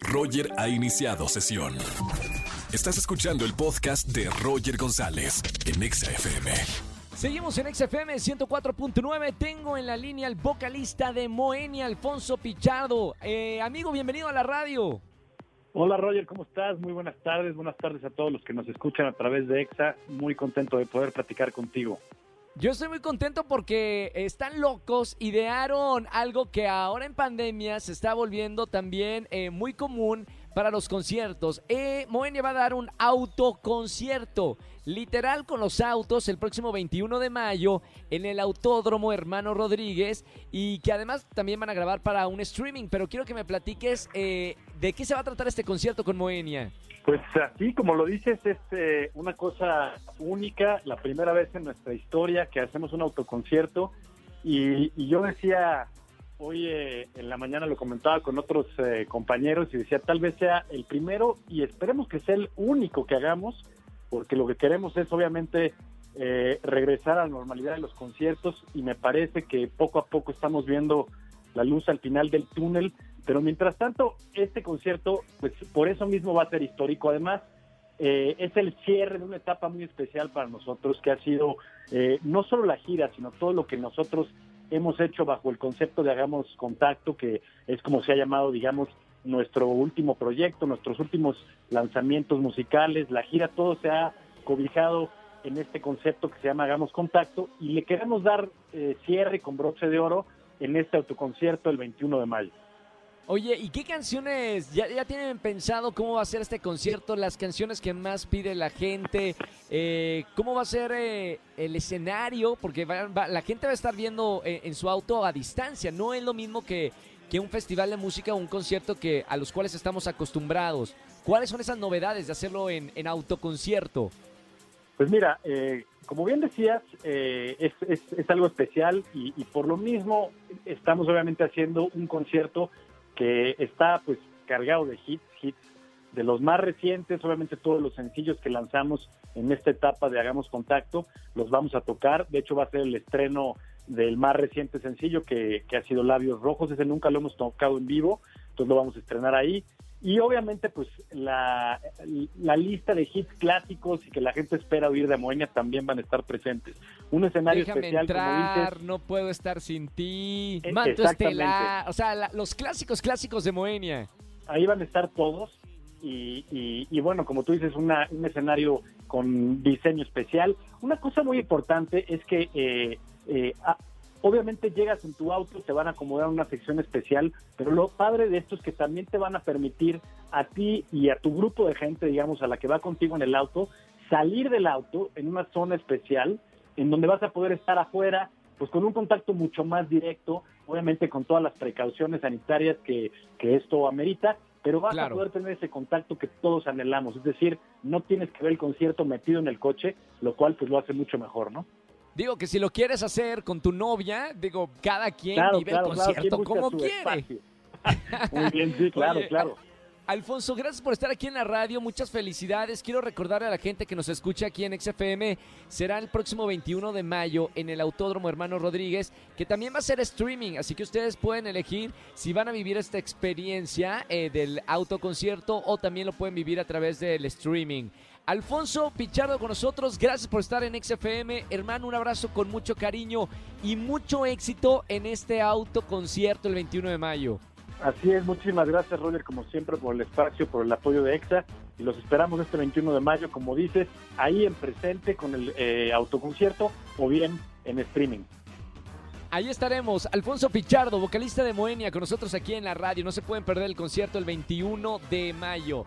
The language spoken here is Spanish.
Roger ha iniciado sesión. Estás escuchando el podcast de Roger González en Exa FM. Seguimos en XFM 104.9. Tengo en la línea al vocalista de Moenia, Alfonso Pichardo. Eh, amigo, bienvenido a la radio. Hola Roger, ¿cómo estás? Muy buenas tardes. Buenas tardes a todos los que nos escuchan a través de EXA. Muy contento de poder platicar contigo. Yo estoy muy contento porque están locos, idearon algo que ahora en pandemia se está volviendo también eh, muy común para los conciertos. Eh, Moenia va a dar un autoconcierto, literal con los autos, el próximo 21 de mayo en el Autódromo Hermano Rodríguez y que además también van a grabar para un streaming. Pero quiero que me platiques eh, de qué se va a tratar este concierto con Moenia. Pues así como lo dices, es eh, una cosa única, la primera vez en nuestra historia que hacemos un autoconcierto. Y, yo decía, hoy eh, en la mañana lo comentaba con otros eh, compañeros y decía, tal vez sea el primero y esperemos que sea el único que hagamos, porque lo que queremos es obviamente regresar a la normalidad de los conciertos y me parece que poco a poco estamos viendo la luz al final del túnel pero mientras tanto, este concierto, pues por eso mismo va a ser histórico. Además, eh, es el cierre de una etapa muy especial para nosotros, que ha sido eh, no solo la gira, sino todo lo que nosotros hemos hecho bajo el concepto de Hagamos Contacto, que es como se ha llamado, digamos, nuestro último proyecto, nuestros últimos lanzamientos musicales, la gira, todo se ha cobijado en este concepto que se llama Hagamos Contacto y le queremos dar eh, cierre con broche de oro en este autoconcierto el 21 de mayo. Oye, ¿y qué canciones? ¿Ya, ¿Ya, tienen pensado cómo va a ser este concierto? Las canciones que más pide la gente. Eh, ¿Cómo va a ser eh, el escenario? Porque la gente va a estar viendo eh, en su auto a distancia. No es lo mismo que, un festival de música o un concierto que a los cuales estamos acostumbrados. ¿Cuáles son esas novedades de hacerlo en, en autoconcierto? Pues mira, como bien decías, es, es, es, algo especial y por lo mismo estamos obviamente haciendo un concierto está pues cargado de hits, hits de los más recientes, obviamente todos los sencillos que lanzamos en esta etapa de Hagamos Contacto, los vamos a tocar, de hecho va a ser el estreno del más reciente sencillo que, que ha sido Labios Rojos, ese nunca lo hemos tocado en vivo, entonces lo vamos a estrenar ahí, y obviamente, pues la, la, lista de hits clásicos y que la gente espera oír de Moenia también van a estar presentes. Un escenario Déjame especial, entrar, no puedo estar sin ti. Eh, Manto estelar, o sea, la, los clásicos clásicos de Moenia. Ahí van a estar todos. Y, y, y bueno, como tú dices, una, un escenario con diseño especial. Una cosa muy importante es que eh, eh, Obviamente llegas en tu auto, te van a acomodar una sección especial, pero lo padre de esto es que también te van a permitir a ti y a tu grupo de gente, digamos, a la que va contigo en el auto, salir del auto en una zona especial en donde vas a poder estar afuera, pues con un contacto mucho más directo, obviamente con todas las precauciones sanitarias que, que esto amerita, pero vas claro. a poder tener ese contacto que todos anhelamos, es decir, no tienes que ver el concierto metido en el coche, lo cual pues lo hace mucho mejor, ¿no? Digo que si lo quieres hacer con tu novia, digo, cada quien claro, vive claro, el concierto claro, como quiere. Muy bien, sí, claro, Oye, claro. Alfonso, gracias por estar aquí en la radio, muchas felicidades. Quiero recordarle a la gente que nos escucha aquí en XFM, será el próximo 21 de mayo en el Autódromo Hermano Rodríguez, que también va a ser streaming, así que ustedes pueden elegir si van a vivir esta experiencia eh, del autoconcierto o también lo pueden vivir a través del streaming. Alfonso Pichardo con nosotros, gracias por estar en XFM. Hermano, un abrazo con mucho cariño y mucho éxito en este autoconcierto el 21 de mayo. Así es, muchísimas gracias Roger, como siempre, por el espacio, por el apoyo de EXA. Y los esperamos este 21 de mayo, como dices, ahí en presente con el eh, autoconcierto o bien en streaming. Ahí estaremos, Alfonso Pichardo, vocalista de Moenia, con nosotros aquí en la radio. No se pueden perder el concierto el 21 de mayo.